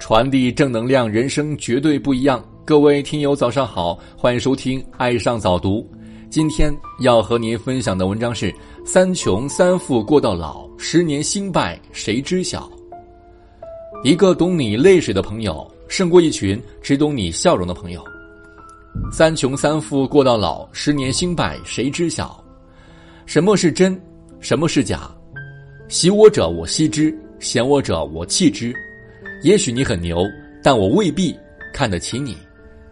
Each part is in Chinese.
传递正能量，人生绝对不一样。各位听友，早上好，欢迎收听《爱上早读》。今天要和您分享的文章是：三穷三富过到老，十年兴败谁知晓？一个懂你泪水的朋友，胜过一群只懂你笑容的朋友。三穷三富过到老，十年兴败谁知晓？什么是真？什么是假？喜我者我惜之，嫌我者我弃之。也许你很牛，但我未必看得起你；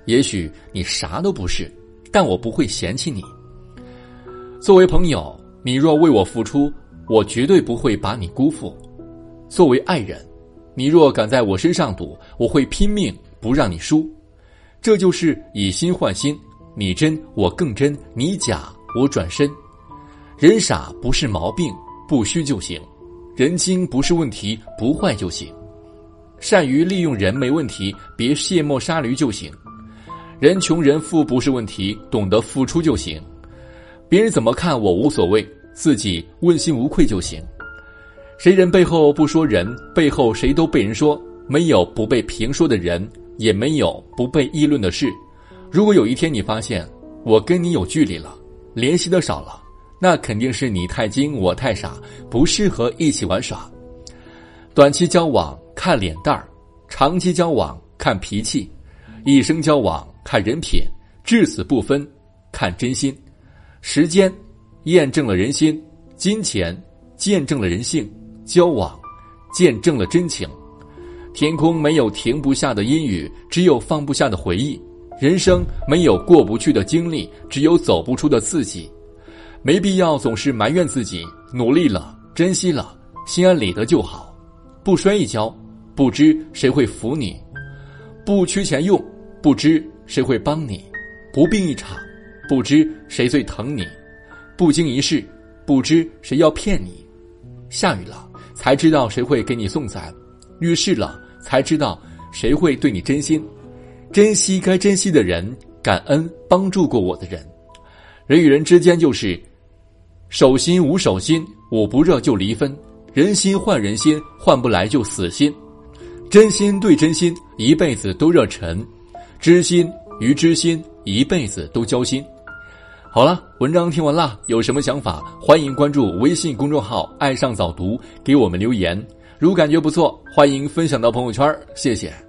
也许你啥都不是，但我不会嫌弃你。作为朋友，你若为我付出，我绝对不会把你辜负；作为爱人，你若敢在我身上赌，我会拼命不让你输。这就是以心换心，你真我更真，你假我转身。人傻不是毛病，不虚就行；人精不是问题，不坏就行。善于利用人没问题，别卸磨杀驴就行。人穷人富不是问题，懂得付出就行。别人怎么看我无所谓，自己问心无愧就行。谁人背后不说人，背后谁都被人说。没有不被评说的人，也没有不被议论的事。如果有一天你发现我跟你有距离了，联系的少了，那肯定是你太精，我太傻，不适合一起玩耍。短期交往。看脸蛋儿，长期交往看脾气，一生交往看人品，至死不分看真心。时间验证了人心，金钱见证了人性，交往见证了真情。天空没有停不下的阴雨，只有放不下的回忆。人生没有过不去的经历，只有走不出的自己。没必要总是埋怨自己，努力了，珍惜了，心安理得就好。不摔一跤。不知谁会扶你，不缺钱用；不知谁会帮你，不病一场；不知谁最疼你，不经一事；不知谁要骗你。下雨了，才知道谁会给你送伞；遇事了，才知道谁会对你真心。珍惜该珍惜的人，感恩帮助过我的人。人与人之间就是手心无手心，捂不热就离分；人心换人心，换不来就死心。真心对真心，一辈子都热忱；知心与知心，一辈子都交心。好了，文章听完了，有什么想法，欢迎关注微信公众号“爱上早读”，给我们留言。如感觉不错，欢迎分享到朋友圈，谢谢。